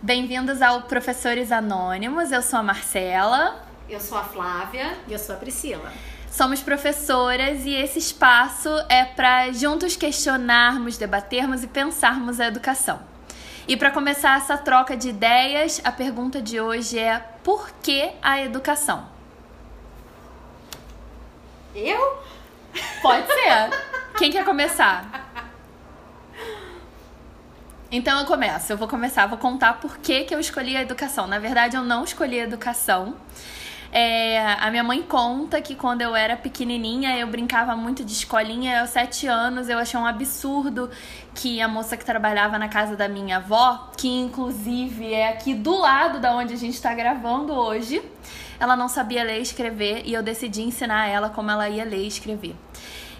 Bem-vindos ao Professores Anônimos. Eu sou a Marcela. Eu sou a Flávia. E eu sou a Priscila. Somos professoras e esse espaço é para juntos questionarmos, debatermos e pensarmos a educação. E para começar essa troca de ideias, a pergunta de hoje é: por que a educação? Eu? Pode ser. Quem quer começar? Então eu começo, eu vou começar, vou contar por que, que eu escolhi a educação. Na verdade, eu não escolhi a educação. É, a minha mãe conta que quando eu era pequenininha eu brincava muito de escolinha. Aos sete anos eu achei um absurdo que a moça que trabalhava na casa da minha avó, que inclusive é aqui do lado da onde a gente está gravando hoje, ela não sabia ler e escrever e eu decidi ensinar ela como ela ia ler e escrever.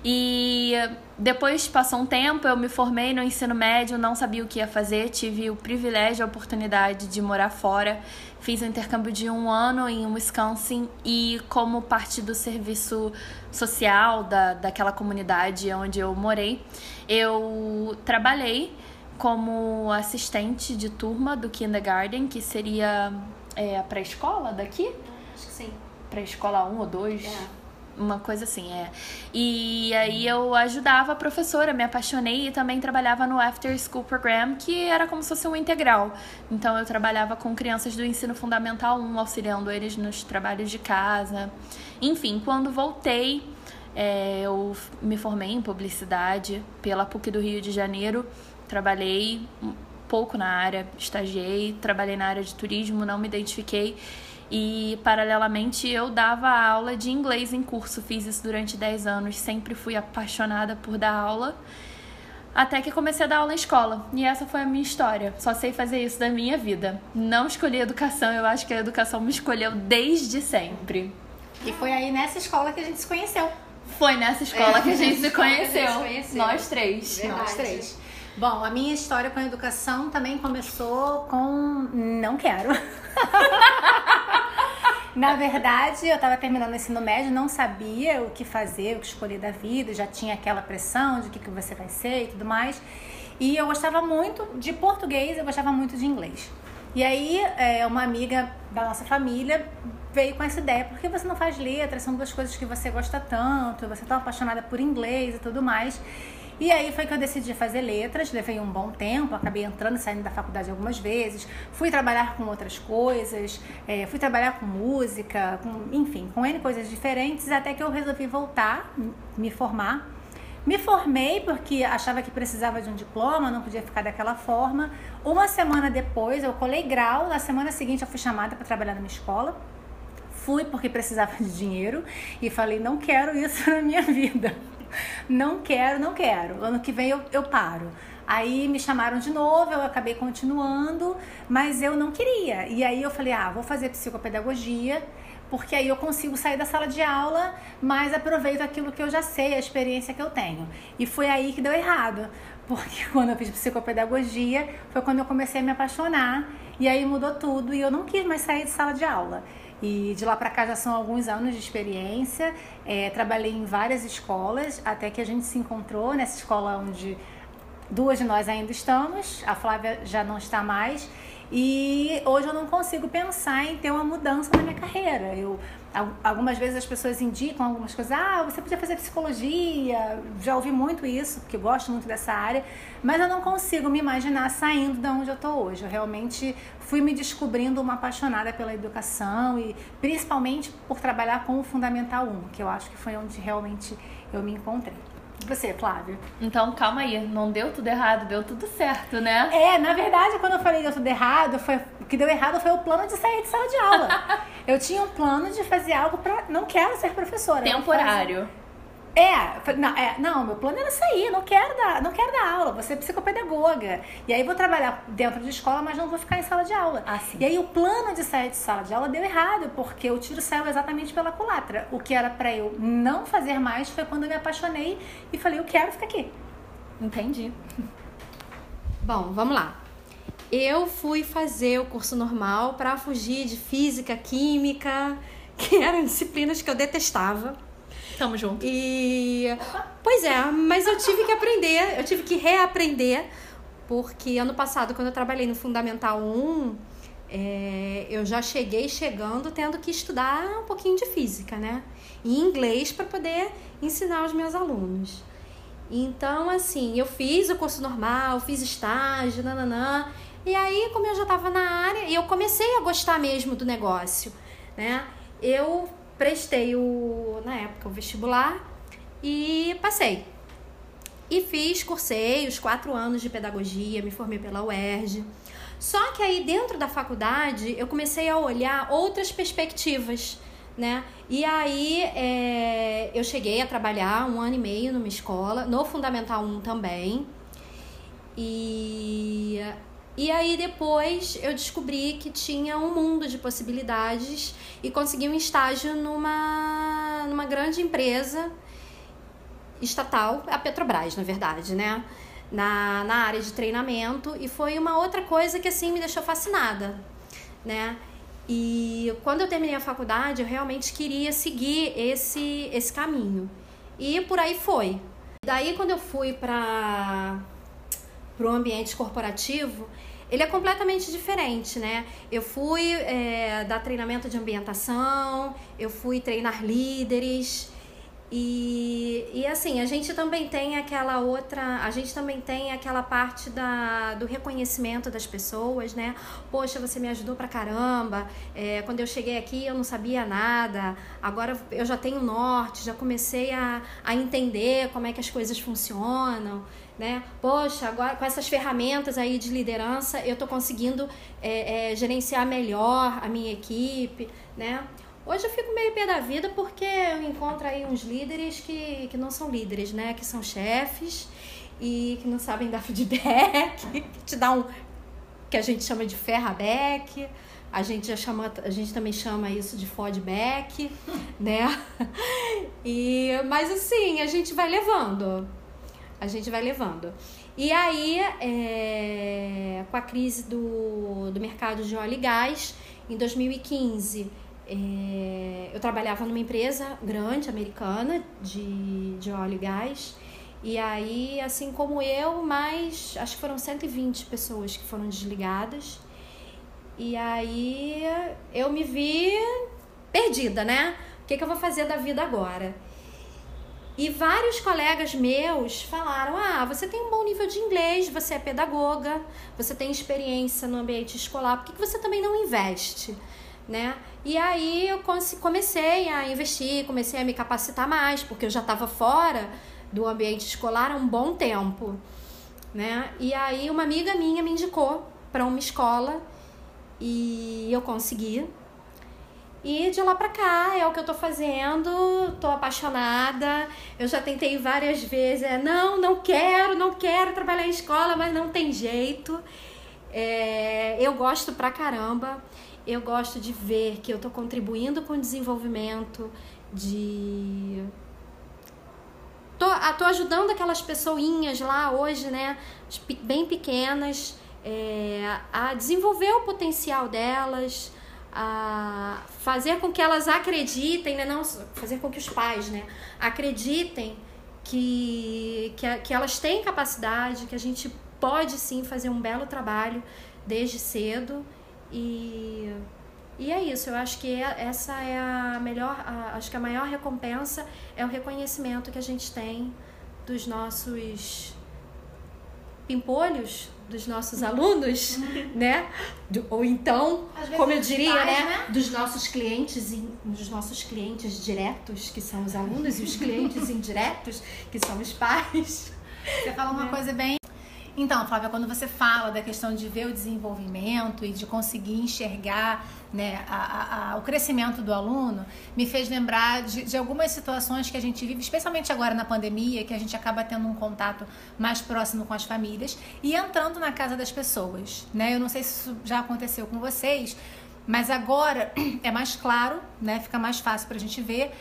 E depois passou um tempo, eu me formei no ensino médio, não sabia o que ia fazer, tive o privilégio, a oportunidade de morar fora. Fiz um intercâmbio de um ano em Wisconsin e, como parte do serviço social da, daquela comunidade onde eu morei, eu trabalhei como assistente de turma do kindergarten, que seria é, a pré-escola daqui? Acho que sim. Pré-escola 1 ou 2. É. Uma coisa assim, é. E aí eu ajudava a professora, me apaixonei e também trabalhava no After School Program, que era como se fosse um integral. Então eu trabalhava com crianças do ensino fundamental 1, auxiliando eles nos trabalhos de casa. Enfim, quando voltei, é, eu me formei em publicidade pela PUC do Rio de Janeiro. Trabalhei pouco na área, estagiei, trabalhei na área de turismo, não me identifiquei. E, paralelamente, eu dava aula de inglês em curso. Fiz isso durante 10 anos. Sempre fui apaixonada por dar aula. Até que comecei a dar aula em escola. E essa foi a minha história. Só sei fazer isso da minha vida. Não escolhi educação. Eu acho que a educação me escolheu desde sempre. E foi aí nessa escola que a gente se conheceu. Foi nessa escola é, que a gente se conheceu. Gente conheceu. Nós três. Verdade. Nós três. Bom, a minha história com a educação também começou com não quero. Na verdade, eu estava terminando o ensino médio, não sabia o que fazer, o que escolher da vida, já tinha aquela pressão de o que, que você vai ser e tudo mais. E eu gostava muito de português, eu gostava muito de inglês. E aí, é, uma amiga da nossa família veio com essa ideia: por que você não faz letras? São duas coisas que você gosta tanto, você tão apaixonada por inglês e tudo mais. E aí foi que eu decidi fazer letras, levei um bom tempo, acabei entrando e saindo da faculdade algumas vezes, fui trabalhar com outras coisas, é, fui trabalhar com música, com, enfim, com N coisas diferentes, até que eu resolvi voltar, me formar. Me formei porque achava que precisava de um diploma, não podia ficar daquela forma. Uma semana depois eu colei grau, na semana seguinte eu fui chamada para trabalhar na minha escola. Fui porque precisava de dinheiro e falei: não quero isso na minha vida não quero, não quero. Ano que vem eu, eu paro. Aí me chamaram de novo, eu acabei continuando, mas eu não queria. E aí eu falei, ah, vou fazer psicopedagogia, porque aí eu consigo sair da sala de aula, mas aproveito aquilo que eu já sei, a experiência que eu tenho. E foi aí que deu errado, porque quando eu fiz psicopedagogia, foi quando eu comecei a me apaixonar, e aí mudou tudo, e eu não quis mais sair de sala de aula. E de lá para cá já são alguns anos de experiência. É, trabalhei em várias escolas até que a gente se encontrou nessa escola onde duas de nós ainda estamos, a Flávia já não está mais. E hoje eu não consigo pensar em ter uma mudança na minha carreira. Eu algumas vezes as pessoas indicam algumas coisas, ah, você podia fazer psicologia, já ouvi muito isso, porque gosto muito dessa área, mas eu não consigo me imaginar saindo de onde eu estou hoje. Eu realmente fui me descobrindo uma apaixonada pela educação e principalmente por trabalhar com o Fundamental 1, que eu acho que foi onde realmente eu me encontrei. Você, Flávia? Então, calma aí, não deu tudo errado, deu tudo certo, né? É, na verdade, quando eu falei deu tudo errado, foi, o que deu errado foi o plano de sair de sala de aula. eu tinha um plano de fazer algo para não quero ser professora. Temporário. É, não, é, não, meu plano era sair, não quero dar, não quero dar aula, vou ser psicopedagoga. E aí vou trabalhar dentro de escola, mas não vou ficar em sala de aula. Ah. E aí o plano de sair de sala de aula deu errado, porque o tiro saiu exatamente pela culatra. O que era para eu não fazer mais foi quando eu me apaixonei e falei, eu quero ficar aqui. Entendi. Bom, vamos lá. Eu fui fazer o curso normal para fugir de física, química, que eram disciplinas que eu detestava. Tamo junto. E. Pois é, mas eu tive que aprender, eu tive que reaprender porque ano passado, quando eu trabalhei no Fundamental 1, é, eu já cheguei chegando tendo que estudar um pouquinho de física, né? E inglês para poder ensinar os meus alunos. Então, assim, eu fiz o curso normal, fiz estágio, nananã. E aí, como eu já estava na área, eu comecei a gostar mesmo do negócio, né? Eu prestei o, na época, o vestibular e passei. E fiz, cursei os quatro anos de pedagogia, me formei pela UERJ. Só que aí dentro da faculdade eu comecei a olhar outras perspectivas, né? E aí é, eu cheguei a trabalhar um ano e meio numa escola, no Fundamental 1 também. E, e aí depois eu descobri que tinha um mundo de possibilidades e consegui um estágio numa, numa grande empresa estatal, a Petrobras, na verdade, né? Na, na área de treinamento. E foi uma outra coisa que assim me deixou fascinada, né? E quando eu terminei a faculdade, eu realmente queria seguir esse, esse caminho. E por aí foi. Daí, quando eu fui para o ambiente corporativo, ele é completamente diferente, né? Eu fui é, dar treinamento de ambientação, eu fui treinar líderes, e, e assim, a gente também tem aquela outra, a gente também tem aquela parte da, do reconhecimento das pessoas, né? Poxa, você me ajudou pra caramba. É, quando eu cheguei aqui eu não sabia nada, agora eu já tenho norte, já comecei a, a entender como é que as coisas funcionam. Né? Poxa, agora com essas ferramentas aí de liderança eu tô conseguindo é, é, gerenciar melhor a minha equipe, né? Hoje eu fico meio pé da vida porque eu encontro aí uns líderes que, que não são líderes, né? Que são chefes e que não sabem dar feedback, que te dá um que a gente chama de ferraback. A gente já chama, a gente também chama isso de feedback, né? E mas assim, a gente vai levando. A gente vai levando. E aí, é, com a crise do, do mercado de óleo e gás, em 2015, é, eu trabalhava numa empresa grande, americana, de, de óleo e gás. E aí, assim como eu, mais acho que foram 120 pessoas que foram desligadas. E aí eu me vi perdida, né? O que, que eu vou fazer da vida agora? E vários colegas meus falaram: Ah, você tem um bom nível de inglês, você é pedagoga, você tem experiência no ambiente escolar, por que, que você também não investe? Né? E aí eu comecei a investir, comecei a me capacitar mais, porque eu já estava fora do ambiente escolar há um bom tempo, né? E aí uma amiga minha me indicou para uma escola e eu consegui. E de lá para cá é o que eu tô fazendo, tô apaixonada. Eu já tentei várias vezes, é, não, não quero, não quero trabalhar em escola, mas não tem jeito. É, eu gosto pra caramba eu gosto de ver que eu estou contribuindo com o desenvolvimento de tô, ah, tô ajudando aquelas pessoinhas lá hoje, né, bem pequenas, é, a desenvolver o potencial delas, a fazer com que elas acreditem, né, não fazer com que os pais, né, acreditem que, que, que elas têm capacidade, que a gente pode sim fazer um belo trabalho desde cedo e, e é isso, eu acho que é, essa é a melhor, a, acho que a maior recompensa é o reconhecimento que a gente tem dos nossos pimpolhos, dos nossos alunos, né? Do, ou então, como eu diria, pais, né? né? Dos nossos clientes, dos nossos clientes diretos, que são os alunos, e os clientes indiretos, que são os pais. Você fala uma é. coisa bem então, Flávia, quando você fala da questão de ver o desenvolvimento e de conseguir enxergar né, a, a, a, o crescimento do aluno, me fez lembrar de, de, algumas situações que a gente vive, especialmente agora na pandemia, que a gente acaba tendo um contato mais próximo com as famílias e entrando na casa das pessoas. Né? Eu não sei se isso já aconteceu com vocês, mas agora é mais claro, né? fica mais fácil para a gente ver,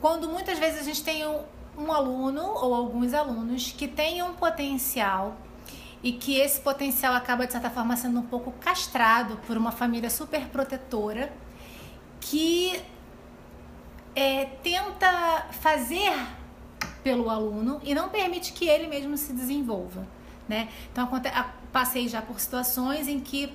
quando muitas vezes a gente tem um, um aluno ou alguns alunos que têm um potencial e que esse potencial acaba de certa forma sendo um pouco castrado por uma família super protetora que é, tenta fazer pelo aluno e não permite que ele mesmo se desenvolva. né? Então, passei já por situações em que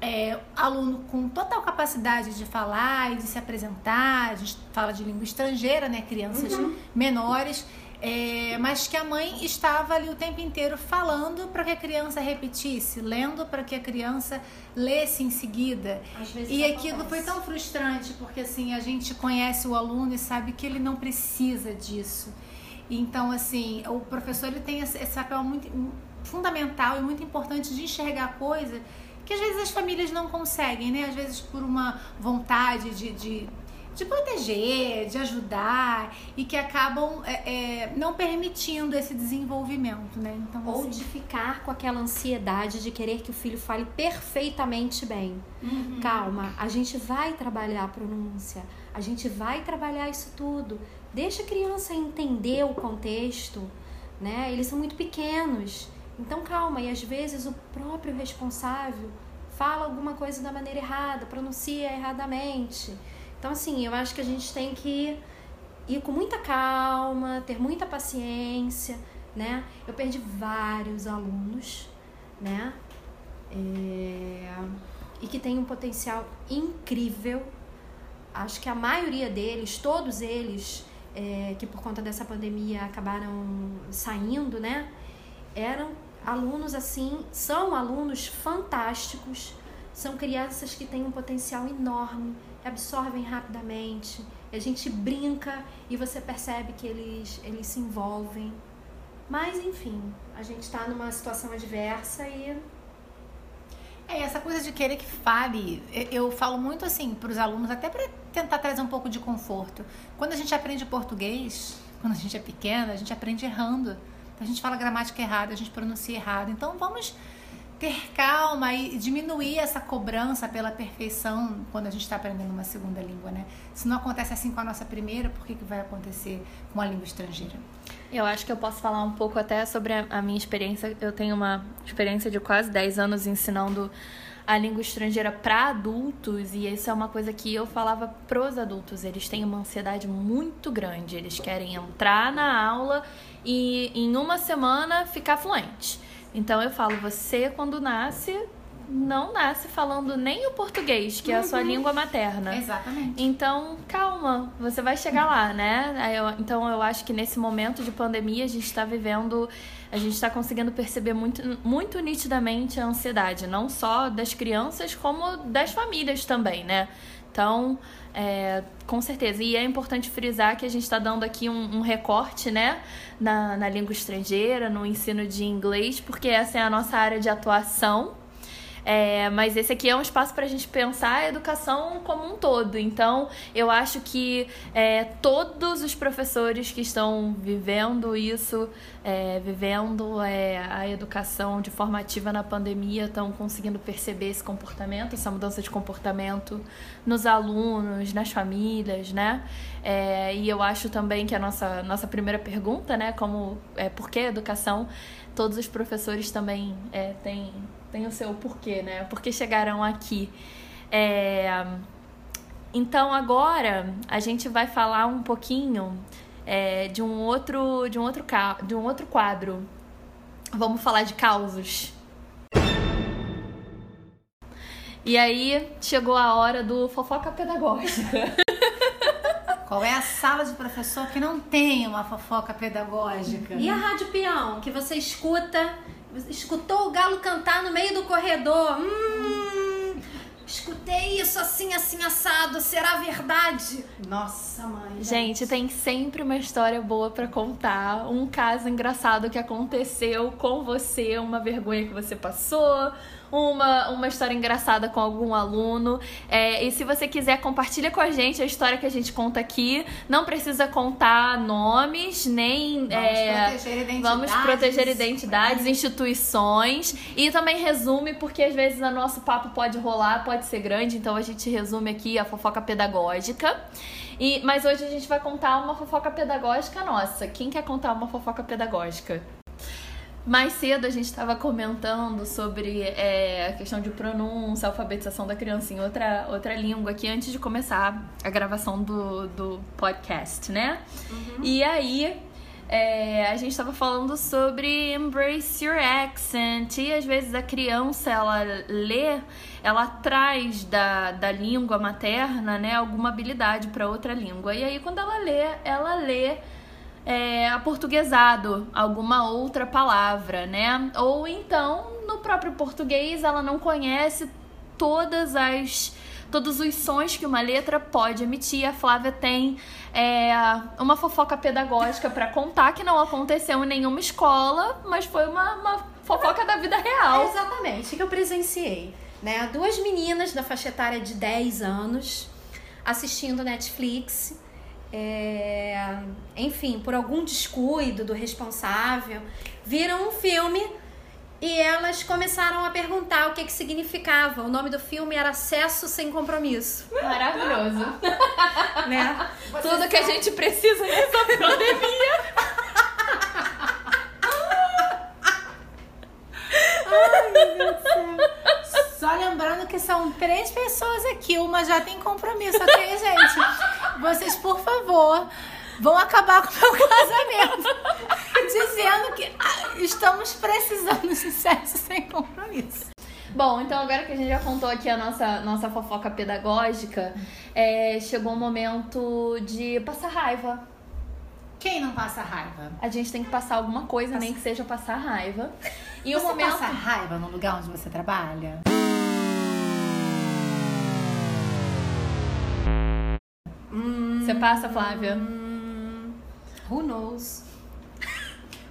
é, aluno com total capacidade de falar e de se apresentar, a gente fala de língua estrangeira, né? Crianças uhum. menores é, mas que a mãe estava ali o tempo inteiro falando para que a criança repetisse, lendo para que a criança lesse em seguida. e aquilo foi tão frustrante, porque assim, a gente conhece o aluno e sabe que ele não precisa disso. Então, assim, o professor ele tem esse papel muito fundamental e muito importante de enxergar coisa que às vezes as famílias não conseguem, né? Às vezes por uma vontade de, de de proteger, de ajudar e que acabam é, é, não permitindo esse desenvolvimento, né? Então, Ou assim... de ficar com aquela ansiedade de querer que o filho fale perfeitamente bem. Uhum. Calma, a gente vai trabalhar a pronúncia, a gente vai trabalhar isso tudo. Deixa a criança entender o contexto, né? Eles são muito pequenos. Então calma, e às vezes o próprio responsável fala alguma coisa da maneira errada, pronuncia erradamente. Então, assim, eu acho que a gente tem que ir com muita calma, ter muita paciência, né? Eu perdi vários alunos, né? É... E que tem um potencial incrível. Acho que a maioria deles, todos eles, é, que por conta dessa pandemia acabaram saindo, né? Eram alunos assim, são alunos fantásticos, são crianças que têm um potencial enorme absorvem rapidamente. A gente brinca e você percebe que eles, eles se envolvem. Mas, enfim, a gente está numa situação adversa e. É, essa coisa de querer que fale, eu falo muito assim para os alunos, até para tentar trazer um pouco de conforto. Quando a gente aprende português, quando a gente é pequena, a gente aprende errando. A gente fala gramática errada, a gente pronuncia errado. Então vamos ter calma e diminuir essa cobrança pela perfeição quando a gente está aprendendo uma segunda língua, né? Se não acontece assim com a nossa primeira, por que, que vai acontecer com a língua estrangeira? Eu acho que eu posso falar um pouco até sobre a, minha experiência. Eu tenho uma experiência de quase 10 anos ensinando a língua estrangeira para adultos e isso é uma coisa que eu falava pros adultos. Eles têm uma ansiedade muito grande. Eles querem entrar na aula e em uma semana ficar fluente. Então eu falo, você quando nasce, não nasce falando nem o português, que é a sua uhum. língua materna. Exatamente. Então, calma, você vai chegar lá, né? Eu, então, eu acho que nesse momento de pandemia a gente está vivendo, a gente está conseguindo perceber muito, muito nitidamente a ansiedade, não só das crianças, como das famílias também, né? Então, é, com certeza. E é importante frisar que a gente está dando aqui um, um, recorte, né, na, na língua estrangeira, no ensino de inglês, porque essa é a nossa área de atuação. É, mas esse aqui é um espaço para a gente pensar a educação como um todo. Então, eu acho que é, todos os professores que estão vivendo isso, é, vivendo é, a educação de forma ativa na pandemia, estão conseguindo perceber esse comportamento, essa mudança de comportamento nos alunos, nas famílias, né? É, e eu acho também que a nossa, nossa primeira pergunta, né, como é, por que educação, todos os professores também é, têm tem o seu porquê, né? Por que chegaram aqui. É... Então agora a gente vai falar um pouquinho é, de um outro de um outro de um outro quadro. Vamos falar de causos. E aí chegou a hora do fofoca pedagógica. Qual é a sala de professor que não tem uma fofoca pedagógica? E a rádio peão que você escuta escutou o galo cantar no meio do corredor. Hum, escutei isso assim, assim, assado. Será verdade? Nossa, mãe. Gente, tem sempre uma história boa para contar. Um caso engraçado que aconteceu com você, uma vergonha que você passou uma, uma história engraçada com algum aluno. É, e se você quiser, compartilha com a gente a história que a gente conta aqui. Não precisa contar nomes, nem. Vamos é, proteger identidades. Vamos proteger identidades, instituições. E também resume, porque às vezes o nosso papo pode rolar, pode ser grande, então a gente resume aqui a fofoca pedagógica. E, mas hoje a gente vai contar uma fofoca pedagógica nossa. Quem quer contar uma fofoca pedagógica? Mais cedo a gente estava comentando sobre é, a questão de pronúncia, alfabetização da criança em outra, outra língua aqui antes de começar a gravação do, do podcast, né? Uhum. E aí é, a gente estava falando sobre embrace your accent e às vezes a criança ela lê, ela traz da, da língua materna, né, alguma habilidade para outra língua. E aí quando ela lê, ela lê é, aportuguesado, alguma outra palavra, né? Ou então no próprio português ela não conhece todas as todos os sons que uma letra pode emitir. A Flávia tem é, uma fofoca pedagógica para contar que não aconteceu em nenhuma escola, mas foi uma, uma fofoca da vida real. Exatamente, que eu presenciei. Né? Duas meninas da faixa etária de 10 anos assistindo Netflix. É, enfim, por algum descuido do responsável, viram um filme e elas começaram a perguntar o que, que significava. O nome do filme era Acesso Sem Compromisso. Maravilhoso. né? Tudo que a gente precisa nessa pandemia. Ai, meu Deus do céu. Só lembrando que são três pessoas aqui, uma já tem compromisso, ok, gente? Vocês, por favor, vão acabar com o meu casamento. Dizendo que ah, estamos precisando de sexo sem compromisso. Bom, então agora que a gente já contou aqui a nossa, nossa fofoca pedagógica, é, chegou o momento de passar raiva. Quem não passa raiva? A gente tem que passar alguma coisa, Passa- nem que seja passar raiva. E você o momento. passa raiva no lugar onde você trabalha? Você passa, Flávia? Who knows?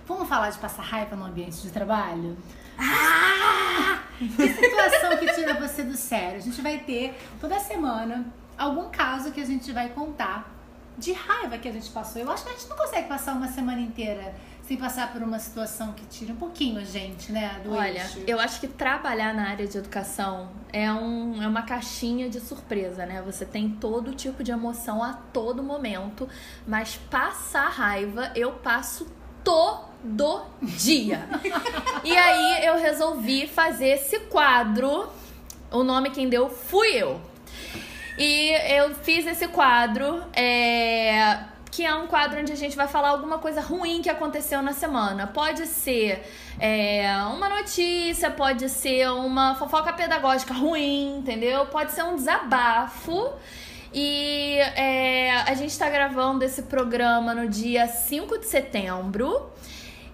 Vamos falar de passar raiva no ambiente de trabalho? Ah! Que situação que tira você do sério? A gente vai ter toda semana algum caso que a gente vai contar de raiva que a gente passou. Eu acho que a gente não consegue passar uma semana inteira sem passar por uma situação que tira um pouquinho a gente, né? Do Olha, eixo. eu acho que trabalhar na área de educação é, um, é uma caixinha de surpresa, né? Você tem todo tipo de emoção a todo momento, mas passar raiva eu passo todo dia. e aí eu resolvi fazer esse quadro. O nome quem deu fui eu. E eu fiz esse quadro, é, que é um quadro onde a gente vai falar alguma coisa ruim que aconteceu na semana. Pode ser é, uma notícia, pode ser uma fofoca pedagógica ruim, entendeu? Pode ser um desabafo. E é, a gente tá gravando esse programa no dia 5 de setembro.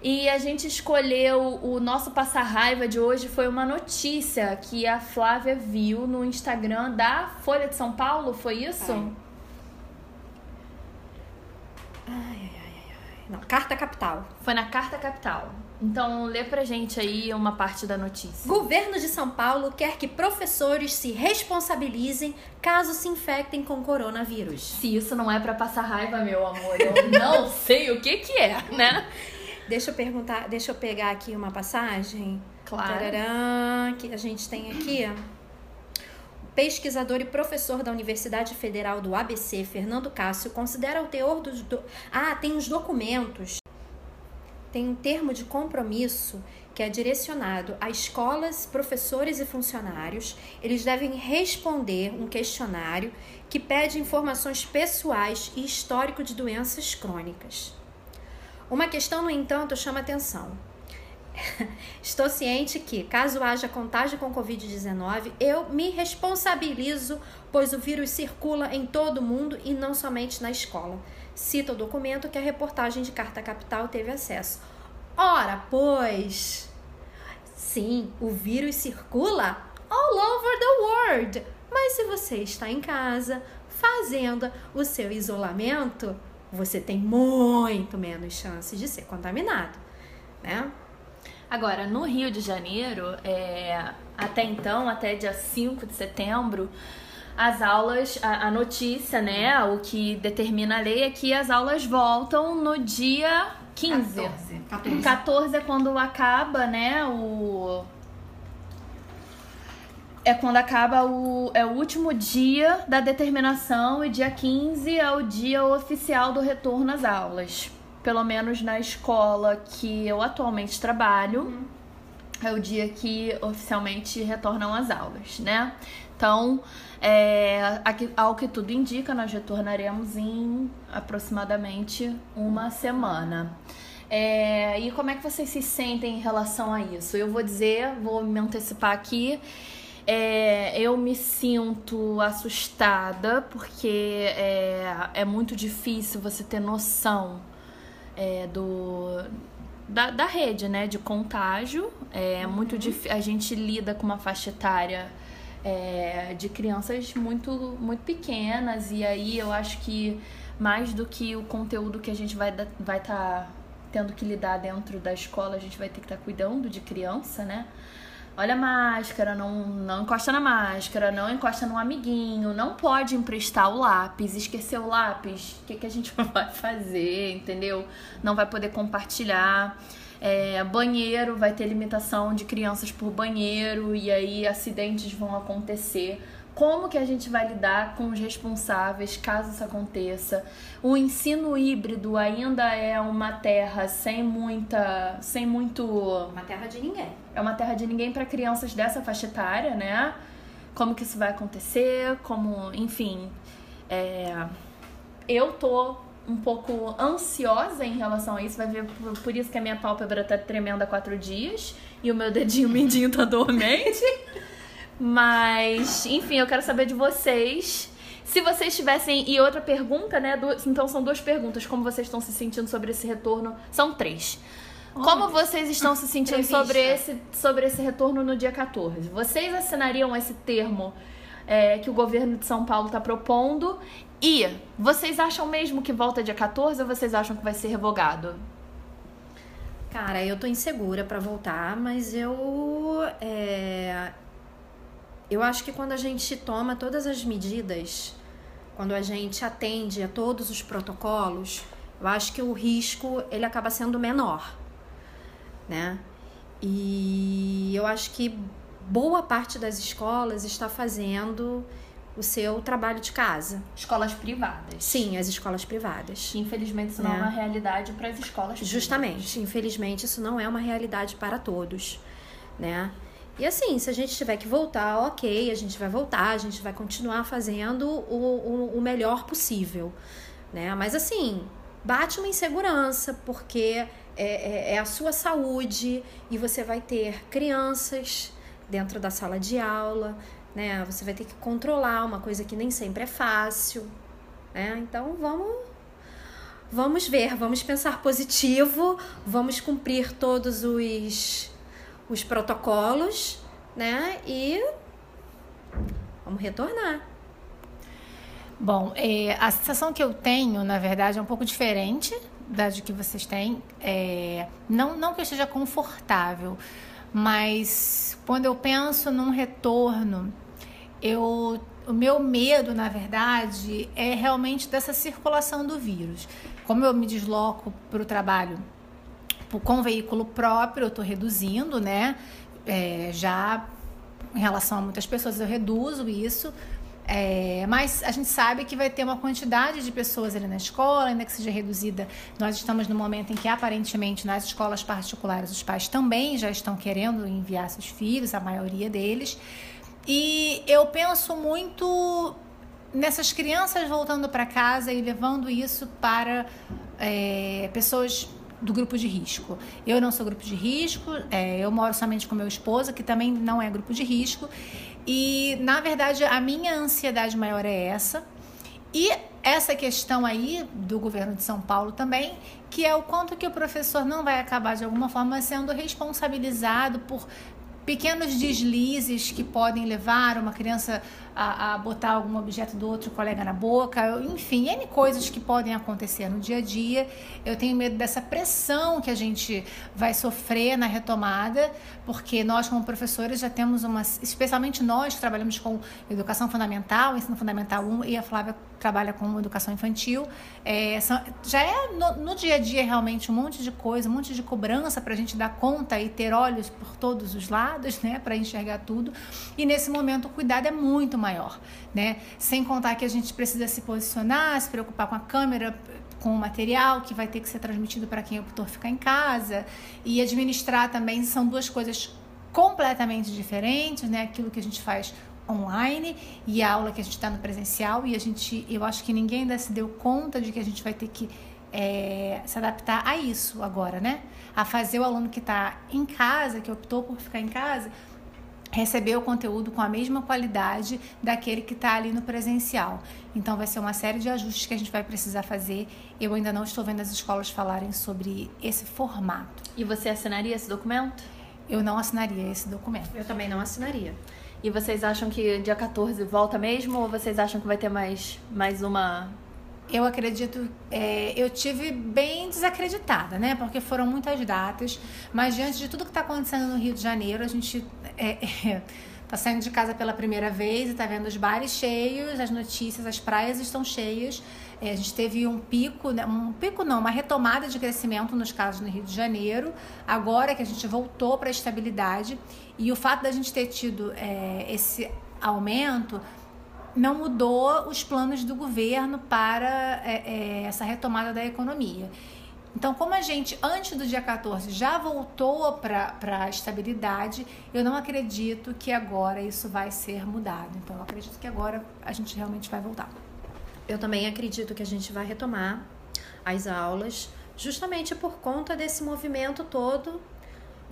E a gente escolheu o nosso passar raiva de hoje foi uma notícia que a Flávia viu no Instagram da Folha de São Paulo, foi isso? Ai. Ai, ai, ai, ai. Não, Carta Capital. Foi na Carta Capital. Então lê pra gente aí uma parte da notícia. Governo de São Paulo quer que professores se responsabilizem caso se infectem com coronavírus. Se isso não é pra passar raiva, meu amor, eu não sei o que que é, né? Deixa eu perguntar, deixa eu pegar aqui uma passagem. Claro. Tararã, que a gente tem aqui. Pesquisador e professor da Universidade Federal do ABC, Fernando Cássio, considera o teor dos. Do... Ah, tem os documentos. Tem um termo de compromisso que é direcionado a escolas, professores e funcionários. Eles devem responder um questionário que pede informações pessoais e histórico de doenças crônicas. Uma questão, no entanto, chama atenção. Estou ciente que, caso haja contágio com Covid-19, eu me responsabilizo, pois o vírus circula em todo o mundo e não somente na escola. Cita o documento que a reportagem de Carta Capital teve acesso. Ora, pois. Sim, o vírus circula all over the world. Mas se você está em casa, fazendo o seu isolamento, você tem muito menos chances de ser contaminado, né? Agora, no Rio de Janeiro, é, até então, até dia 5 de setembro, as aulas, a, a notícia, né, o que determina a lei é que as aulas voltam no dia 15. 14. 14. 14 é quando acaba, né, o... É quando acaba o, é o último dia da determinação e dia 15 é o dia oficial do retorno às aulas. Pelo menos na escola que eu atualmente trabalho, é o dia que oficialmente retornam as aulas, né? Então, é, ao que tudo indica, nós retornaremos em aproximadamente uma semana. É, e como é que vocês se sentem em relação a isso? Eu vou dizer, vou me antecipar aqui. É, eu me sinto assustada porque é, é muito difícil você ter noção é, do, da, da rede, né, de contágio. É uhum. muito difícil. A gente lida com uma faixa etária é, de crianças muito, muito pequenas, e aí eu acho que mais do que o conteúdo que a gente vai estar vai tá tendo que lidar dentro da escola, a gente vai ter que estar tá cuidando de criança, né? Olha a máscara, não, não encosta na máscara, não encosta no amiguinho, não pode emprestar o lápis, esquecer o lápis, o que, que a gente vai fazer, entendeu? Não vai poder compartilhar. É, banheiro vai ter limitação de crianças por banheiro e aí acidentes vão acontecer como que a gente vai lidar com os responsáveis caso isso aconteça. O ensino híbrido ainda é uma terra sem muita, sem muito, uma terra de ninguém. É uma terra de ninguém para crianças dessa faixa etária, né? Como que isso vai acontecer? Como, enfim, é... eu tô um pouco ansiosa em relação a isso. Vai ver por isso que a minha pálpebra tá tremendo há quatro dias e o meu dedinho mindinho tá dormente. Mas, enfim, eu quero saber de vocês. Se vocês tivessem. E outra pergunta, né? Então são duas perguntas. Como vocês estão se sentindo sobre esse retorno? São três. Como vocês estão se sentindo sobre esse, sobre esse retorno no dia 14? Vocês assinariam esse termo é, que o governo de São Paulo está propondo? E vocês acham mesmo que volta dia 14 ou vocês acham que vai ser revogado? Cara, eu tô insegura para voltar, mas eu. É, eu acho que quando a gente toma todas as medidas, quando a gente atende a todos os protocolos, eu acho que o risco ele acaba sendo menor, né? E eu acho que boa parte das escolas está fazendo o seu trabalho de casa. Escolas privadas. Sim, as escolas privadas. Infelizmente isso não é, é uma realidade para as escolas privadas. Justamente, infelizmente isso não é uma realidade para todos, né? E assim, se a gente tiver que voltar, ok, a gente vai voltar, a gente vai continuar fazendo o, o, o melhor possível, né? Mas assim, bate uma insegurança, porque é, é, é, a sua saúde e você vai ter crianças dentro da sala de aula, né? Você vai ter que controlar uma coisa que nem sempre é fácil, né? Então vamos vamos ver, vamos pensar positivo, vamos cumprir todos os os protocolos, né? E vamos retornar. Bom, é, a sensação que eu tenho, na verdade, é um pouco diferente da de que vocês têm. É, não, não que eu esteja confortável, mas quando eu penso num retorno, eu, o meu medo, na verdade, é realmente dessa circulação do vírus. Como eu me desloco para o trabalho com veículo próprio eu estou reduzindo, né? É, já em relação a muitas pessoas eu reduzo isso. É, mas a gente sabe que vai ter uma quantidade de pessoas ali na escola, ainda que seja reduzida. Nós estamos no momento em que, aparentemente, nas escolas particulares, os pais também já estão querendo enviar seus filhos, a maioria deles. E eu penso muito nessas crianças voltando para casa e levando isso para é, pessoas do grupo de risco. Eu não sou grupo de risco, é, eu moro somente com meu esposo, que também não é grupo de risco. E, na verdade, a minha ansiedade maior é essa. E essa questão aí do governo de São Paulo também, que é o quanto que o professor não vai acabar de alguma forma sendo responsabilizado por pequenos deslizes que podem levar uma criança a, a, botar algum objeto do outro colega na boca, enfim, N coisas que podem acontecer no dia a dia. Eu tenho medo dessa pressão que a gente vai sofrer na retomada, porque nós, como professores, já temos uma. Especialmente nós que trabalhamos com educação fundamental, ensino fundamental 1, e a Flávia trabalha com educação infantil. É, são, já é no, no, dia a dia realmente um monte de coisa, um monte de cobrança para a gente dar conta e ter olhos por todos os lados, né, para enxergar tudo. E nesse momento o cuidado é muito maior, né? Sem contar que a gente precisa se posicionar, se preocupar com a câmera, com o material que vai ter que ser transmitido para quem optou ficar em casa e administrar também são duas coisas completamente diferentes, né? Aquilo que a gente faz online e a aula que a gente está no presencial e a gente, eu acho que ninguém ainda se deu conta de que a gente vai ter que é, se adaptar a isso agora, né? A fazer o aluno que está em casa, que optou por ficar em casa, receber o conteúdo com a mesma qualidade daquele que está ali no presencial. Então vai ser uma série de ajustes que a gente vai precisar fazer. Eu ainda não estou vendo as escolas falarem sobre esse formato. E você assinaria esse documento? Eu não assinaria esse documento. Eu também não assinaria. E vocês acham que dia 14 volta mesmo ou vocês acham que vai ter mais, mais uma eu acredito, é, eu tive bem desacreditada, né? Porque foram muitas datas, mas diante de tudo que está acontecendo no Rio de Janeiro, a gente é, é, tá saindo de casa pela primeira vez e tá vendo os bares cheios, as notícias, as praias estão cheias. É, a gente teve um pico, né? um pico não, uma retomada de crescimento nos casos no Rio de Janeiro, agora que a gente voltou para a estabilidade. E o fato da gente ter tido é, esse aumento não mudou os planos do governo para é, é, essa retomada da economia. Então, como a gente, antes do dia 14, já voltou para a estabilidade, eu não acredito que agora isso vai ser mudado. Então, eu acredito que agora a gente realmente vai voltar. Eu também acredito que a gente vai retomar as aulas, justamente por conta desse movimento todo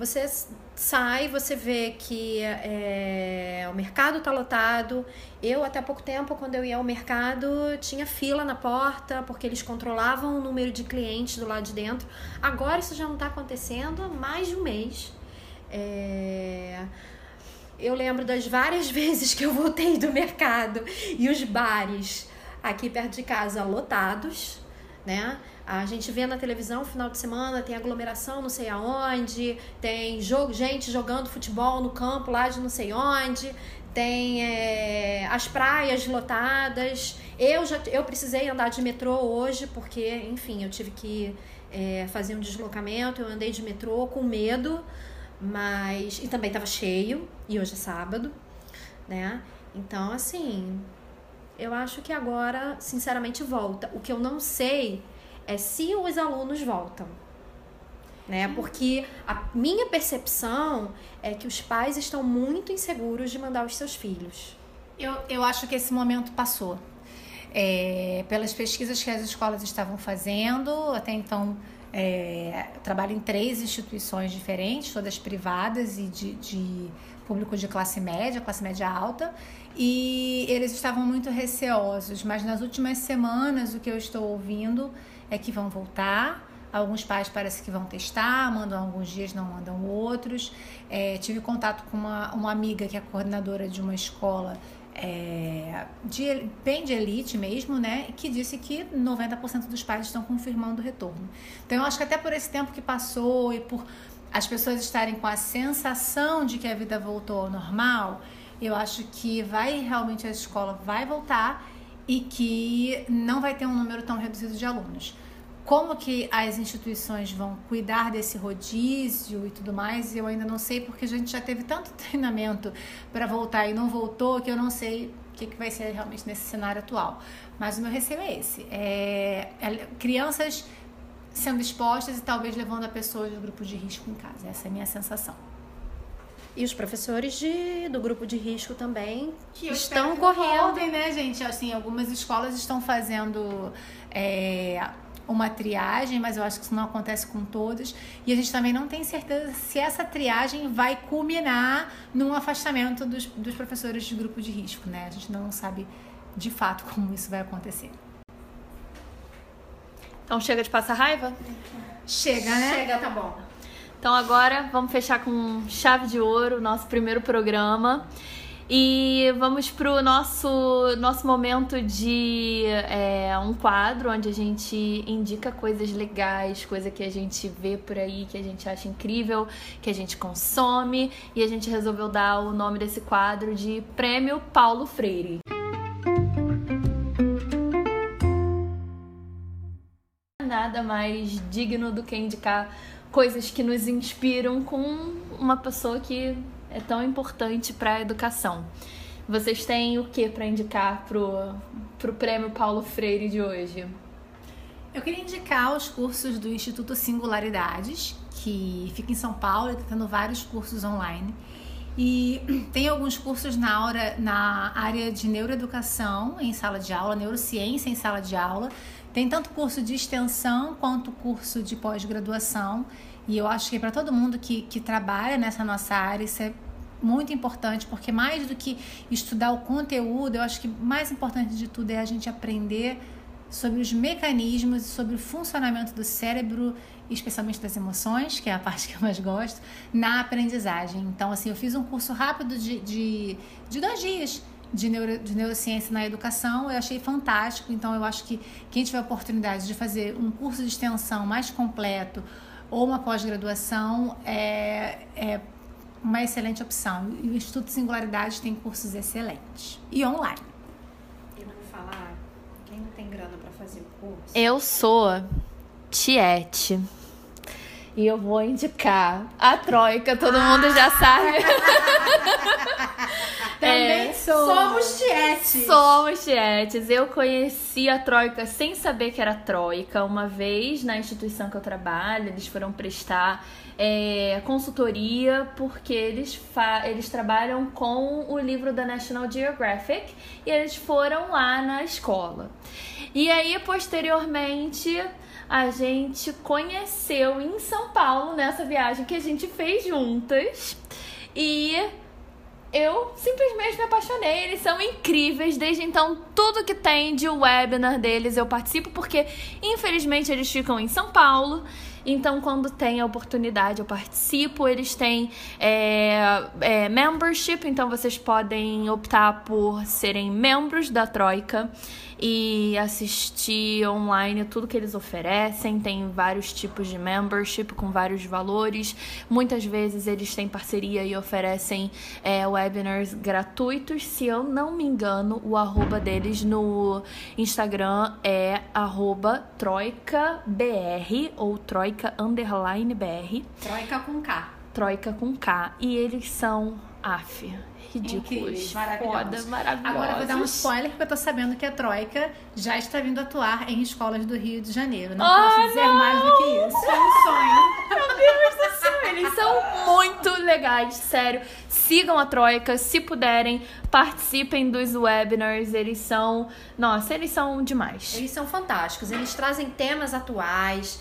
você sai, você vê que é, o mercado está lotado. Eu, até pouco tempo, quando eu ia ao mercado, tinha fila na porta, porque eles controlavam o número de clientes do lado de dentro. Agora isso já não está acontecendo há mais de um mês. É... Eu lembro das várias vezes que eu voltei do mercado e os bares aqui perto de casa lotados, né? A gente vê na televisão final de semana, tem aglomeração não sei aonde, tem jogo, gente jogando futebol no campo lá de não sei onde, tem é, as praias lotadas. Eu já eu precisei andar de metrô hoje, porque, enfim, eu tive que é, fazer um deslocamento, eu andei de metrô com medo, mas. E também estava cheio, e hoje é sábado, né? Então, assim, eu acho que agora, sinceramente, volta. O que eu não sei é se os alunos voltam. Né? Porque a minha percepção é que os pais estão muito inseguros de mandar os seus filhos. Eu, eu acho que esse momento passou. É, pelas pesquisas que as escolas estavam fazendo, até então é, trabalho em três instituições diferentes, todas privadas e de, de público de classe média, classe média alta, e eles estavam muito receosos, mas nas últimas semanas o que eu estou ouvindo é que vão voltar. Alguns pais parece que vão testar, mandam alguns dias, não mandam outros. É, tive contato com uma, uma amiga que é coordenadora de uma escola é, de, bem de elite mesmo, né? Que disse que 90% dos pais estão confirmando o retorno. Então eu acho que até por esse tempo que passou e por as pessoas estarem com a sensação de que a vida voltou ao normal, eu acho que vai realmente a escola vai voltar e que não vai ter um número tão reduzido de alunos. Como que as instituições vão cuidar desse rodízio e tudo mais, eu ainda não sei, porque a gente já teve tanto treinamento para voltar e não voltou que eu não sei o que, que vai ser realmente nesse cenário atual. Mas o meu receio é esse: é, é crianças sendo expostas e talvez levando a pessoas do grupo de risco em casa. Essa é a minha sensação. E os professores de, do grupo de risco também que estão correndo. Voltem, né, gente? Assim, algumas escolas estão fazendo é, uma triagem, mas eu acho que isso não acontece com todas. E a gente também não tem certeza se essa triagem vai culminar num afastamento dos, dos professores de grupo de risco, né? A gente não sabe de fato como isso vai acontecer. Então chega de passar raiva? Chega, né? Chega, tá bom. Então agora vamos fechar com chave de ouro o nosso primeiro programa. E vamos pro nosso, nosso momento de é, um quadro onde a gente indica coisas legais, coisa que a gente vê por aí, que a gente acha incrível, que a gente consome. E a gente resolveu dar o nome desse quadro de Prêmio Paulo Freire. Nada mais digno do que indicar coisas que nos inspiram com uma pessoa que é tão importante para a educação. Vocês têm o que para indicar pro, pro prêmio Paulo Freire de hoje? Eu queria indicar os cursos do Instituto Singularidades, que fica em São Paulo, está tendo vários cursos online. E tem alguns cursos na, aula, na área de neuroeducação em sala de aula, neurociência em sala de aula. Tem tanto curso de extensão quanto curso de pós-graduação. E eu acho que para todo mundo que, que trabalha nessa nossa área, isso é muito importante, porque mais do que estudar o conteúdo, eu acho que mais importante de tudo é a gente aprender sobre os mecanismos e sobre o funcionamento do cérebro, especialmente das emoções, que é a parte que eu mais gosto, na aprendizagem. Então, assim, eu fiz um curso rápido de, de, de dois dias de, neuro, de neurociência na educação, eu achei fantástico. Então, eu acho que quem tiver a oportunidade de fazer um curso de extensão mais completo ou uma pós-graduação é, é uma excelente opção. E o Instituto Singularidade tem cursos excelentes e online. Eu vou falar, quem não tem grana para fazer o curso? Eu sou Tiete. E eu vou indicar a Troika, todo ah! mundo já sabe. Também é, sou. Somos tietes. Somos tietes. Eu conheci a Troika sem saber que era Troika. Uma vez na instituição que eu trabalho, eles foram prestar é, consultoria porque eles, eles trabalham com o livro da National Geographic e eles foram lá na escola. E aí, posteriormente, a gente conheceu em São Paulo nessa viagem que a gente fez juntas. E eu simplesmente me apaixonei. Eles são incríveis. Desde então, tudo que tem de webinar deles eu participo, porque infelizmente eles ficam em São Paulo. Então, quando tem a oportunidade, eu participo. Eles têm é, é, membership, então vocês podem optar por serem membros da Troika e assistir online tudo que eles oferecem. Tem vários tipos de membership com vários valores. Muitas vezes eles têm parceria e oferecem é, webinars gratuitos. Se eu não me engano, o arroba deles no Instagram é arroba troicabr ou troika underline br. Troika com K. Troika com K. E eles são AF ridículos. Foda. Agora vou dar um spoiler porque eu tô sabendo que a Troika já está vindo atuar em escolas do Rio de Janeiro. Não oh, posso dizer não! mais do que isso. É um sonho. Meu Deus do céu, eles são muito legais, sério. Sigam a Troika, se puderem, participem dos webinars, eles são, nossa, eles são demais. Eles são fantásticos, eles trazem temas atuais,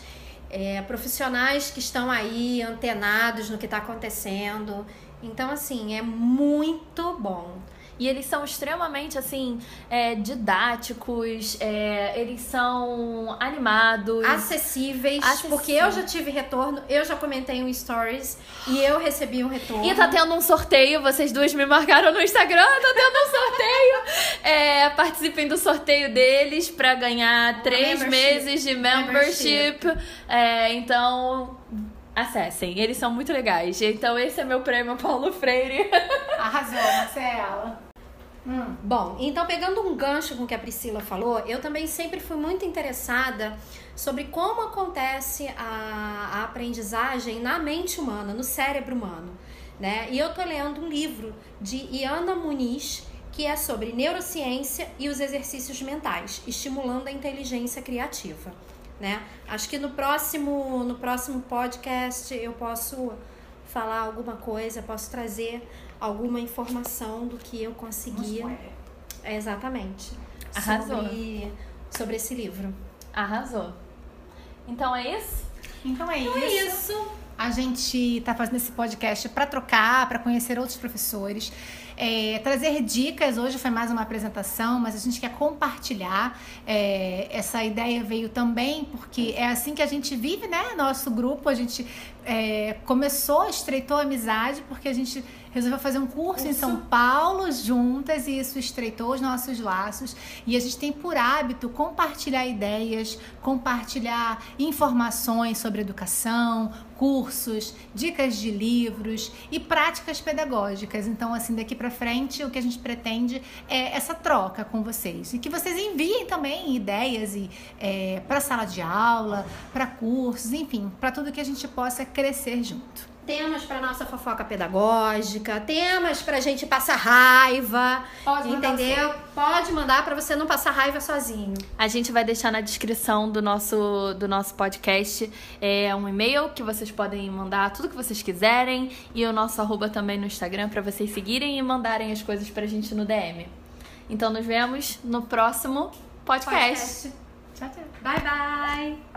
é, profissionais que estão aí antenados no que está acontecendo. Então, assim, é muito bom. E eles são extremamente, assim, é, didáticos, é, eles são animados. Acessíveis, acessíveis, porque eu já tive retorno, eu já comentei um stories e eu recebi um retorno. E tá tendo um sorteio, vocês duas me marcaram no Instagram, tá tendo um sorteio. é, participem do sorteio deles para ganhar três meses de membership. membership. É, então, Acessem, eles são muito legais. Então esse é meu prêmio Paulo Freire. Arrasou, Marcela. Hum. Bom, então pegando um gancho com o que a Priscila falou, eu também sempre fui muito interessada sobre como acontece a, a aprendizagem na mente humana, no cérebro humano. Né? E eu tô lendo um livro de Iana Muniz, que é sobre neurociência e os exercícios mentais, estimulando a inteligência criativa né? Acho que no próximo, no próximo podcast eu posso falar alguma coisa, posso trazer alguma informação do que eu conseguia. É, exatamente. Arrasou. Sobre, sobre esse livro. Arrasou. Então é isso? Então é então isso. É isso. A gente está fazendo esse podcast para trocar, para conhecer outros professores é, trazer dicas. Hoje foi mais uma apresentação, mas a gente quer compartilhar. É, essa ideia veio também porque é assim que a gente vive, né? Nosso grupo, a gente é, começou, estreitou a amizade porque a gente resolveu fazer um curso em São Paulo juntas e isso estreitou os nossos laços. E a gente tem por hábito compartilhar ideias, compartilhar informações sobre educação, cursos, dicas de livros e práticas pedagógicas. Então, assim, daqui para frente, o que a gente pretende é essa troca com vocês e que vocês enviem também ideias e é, para sala de aula, para cursos, enfim, para tudo que a gente possa crescer junto. temas para nossa fofoca pedagógica, temas pra gente passar raiva, Pode mandar entendeu? Pode mandar para você não passar raiva sozinho. A gente vai deixar na descrição do nosso, do nosso podcast é, um e-mail que vocês podem mandar tudo que vocês quiserem e o nosso arroba também no Instagram para vocês seguirem e mandarem as coisas pra gente no DM. Então nos vemos no próximo podcast. Tchau, tchau. Bye bye.